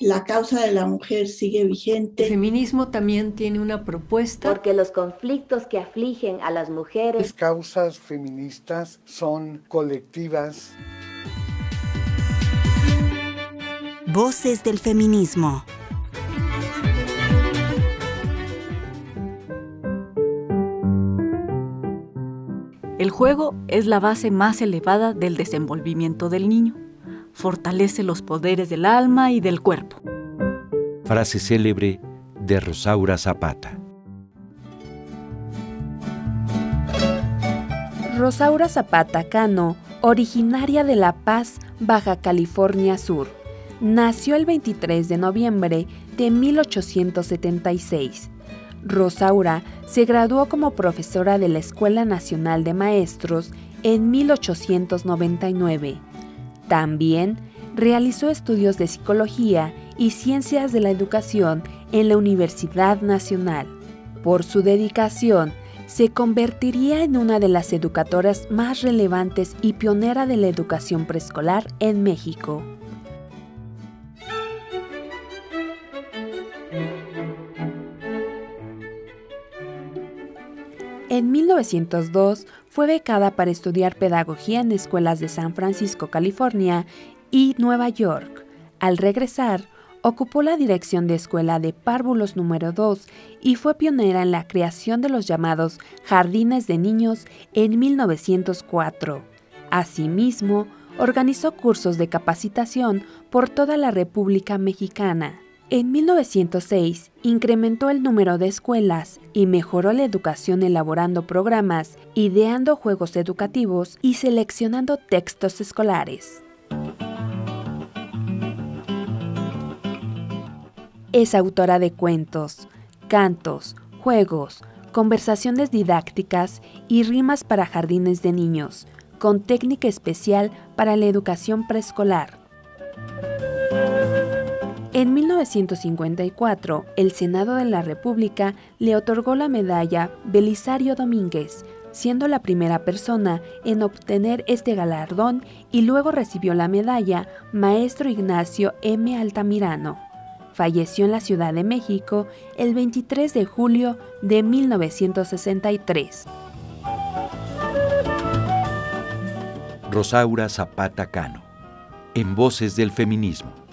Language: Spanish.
la causa de la mujer sigue vigente. El feminismo también tiene una propuesta. Porque los conflictos que afligen a las mujeres. Las causas feministas son colectivas. Voces del feminismo. El juego es la base más elevada del desenvolvimiento del niño. Fortalece los poderes del alma y del cuerpo. Frase célebre de Rosaura Zapata. Rosaura Zapata Cano, originaria de La Paz, Baja California Sur, nació el 23 de noviembre de 1876 Rosaura se graduó como profesora de la Escuela Nacional de Maestros en 1899. También realizó estudios de psicología y ciencias de la educación en la Universidad Nacional. Por su dedicación, se convertiría en una de las educadoras más relevantes y pionera de la educación preescolar en México. En 1902 fue becada para estudiar pedagogía en escuelas de San Francisco, California y Nueva York. Al regresar, ocupó la dirección de escuela de párvulos número 2 y fue pionera en la creación de los llamados jardines de niños en 1904. Asimismo, organizó cursos de capacitación por toda la República Mexicana. En 1906 incrementó el número de escuelas y mejoró la educación elaborando programas, ideando juegos educativos y seleccionando textos escolares. Es autora de cuentos, cantos, juegos, conversaciones didácticas y rimas para jardines de niños, con técnica especial para la educación preescolar. En 1954, el Senado de la República le otorgó la medalla Belisario Domínguez, siendo la primera persona en obtener este galardón y luego recibió la medalla Maestro Ignacio M. Altamirano. Falleció en la Ciudad de México el 23 de julio de 1963. Rosaura Zapata Cano, en Voces del Feminismo.